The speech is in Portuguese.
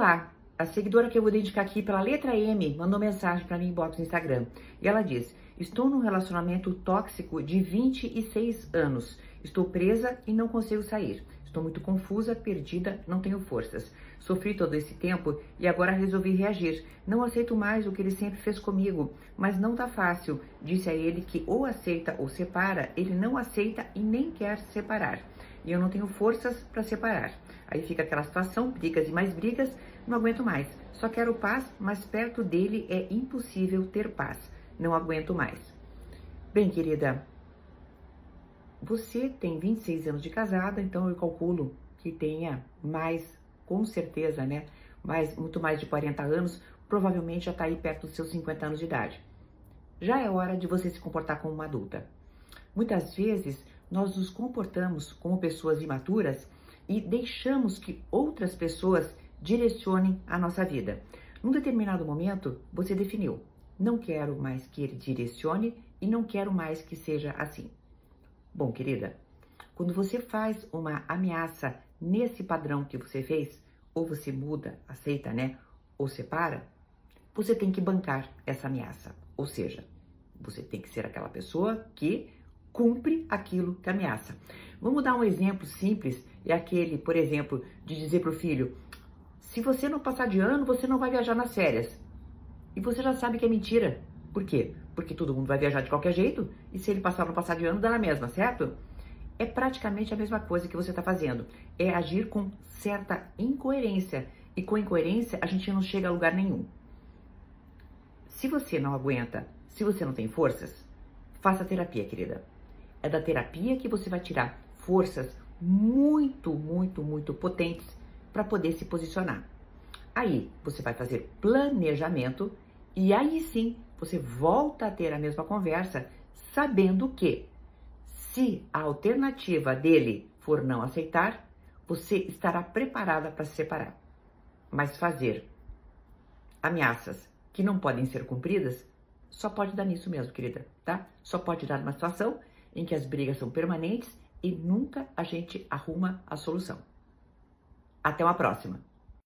Olá, a seguidora que eu vou dedicar aqui pela letra M mandou mensagem para mim em box no Instagram. E ela diz: Estou num relacionamento tóxico de 26 anos. Estou presa e não consigo sair. Estou muito confusa, perdida, não tenho forças. Sofri todo esse tempo e agora resolvi reagir. Não aceito mais o que ele sempre fez comigo, mas não tá fácil. Disse a ele que ou aceita ou separa, ele não aceita e nem quer separar. E eu não tenho forças para separar. Aí fica aquela situação, brigas e mais brigas, não aguento mais. Só quero paz, mas perto dele é impossível ter paz. Não aguento mais. Bem, querida, você tem 26 anos de casada, então eu calculo que tenha mais, com certeza, né? Mais, muito mais de 40 anos, provavelmente já está aí perto dos seus 50 anos de idade. Já é hora de você se comportar como uma adulta. Muitas vezes nós nos comportamos como pessoas imaturas e deixamos que outras pessoas direcionem a nossa vida. Num determinado momento, você definiu: não quero mais que ele direcione e não quero mais que seja assim. Bom, querida, quando você faz uma ameaça nesse padrão que você fez, ou você muda, aceita, né? Ou separa, você tem que bancar essa ameaça. Ou seja, você tem que ser aquela pessoa que cumpre aquilo que ameaça. Vamos dar um exemplo simples, é aquele, por exemplo, de dizer para o filho: se você não passar de ano, você não vai viajar nas férias. E você já sabe que é mentira. Por quê? Porque todo mundo vai viajar de qualquer jeito e se ele passar no passar de ano, dá na mesma, certo? É praticamente a mesma coisa que você está fazendo. É agir com certa incoerência. E com incoerência, a gente não chega a lugar nenhum. Se você não aguenta, se você não tem forças, faça terapia, querida. É da terapia que você vai tirar forças muito, muito, muito potentes para poder se posicionar. Aí você vai fazer planejamento e aí sim você volta a ter a mesma conversa, sabendo que se a alternativa dele for não aceitar, você estará preparada para se separar. Mas fazer ameaças que não podem ser cumpridas só pode dar nisso mesmo, querida, tá? Só pode dar numa situação em que as brigas são permanentes e nunca a gente arruma a solução. Até uma próxima!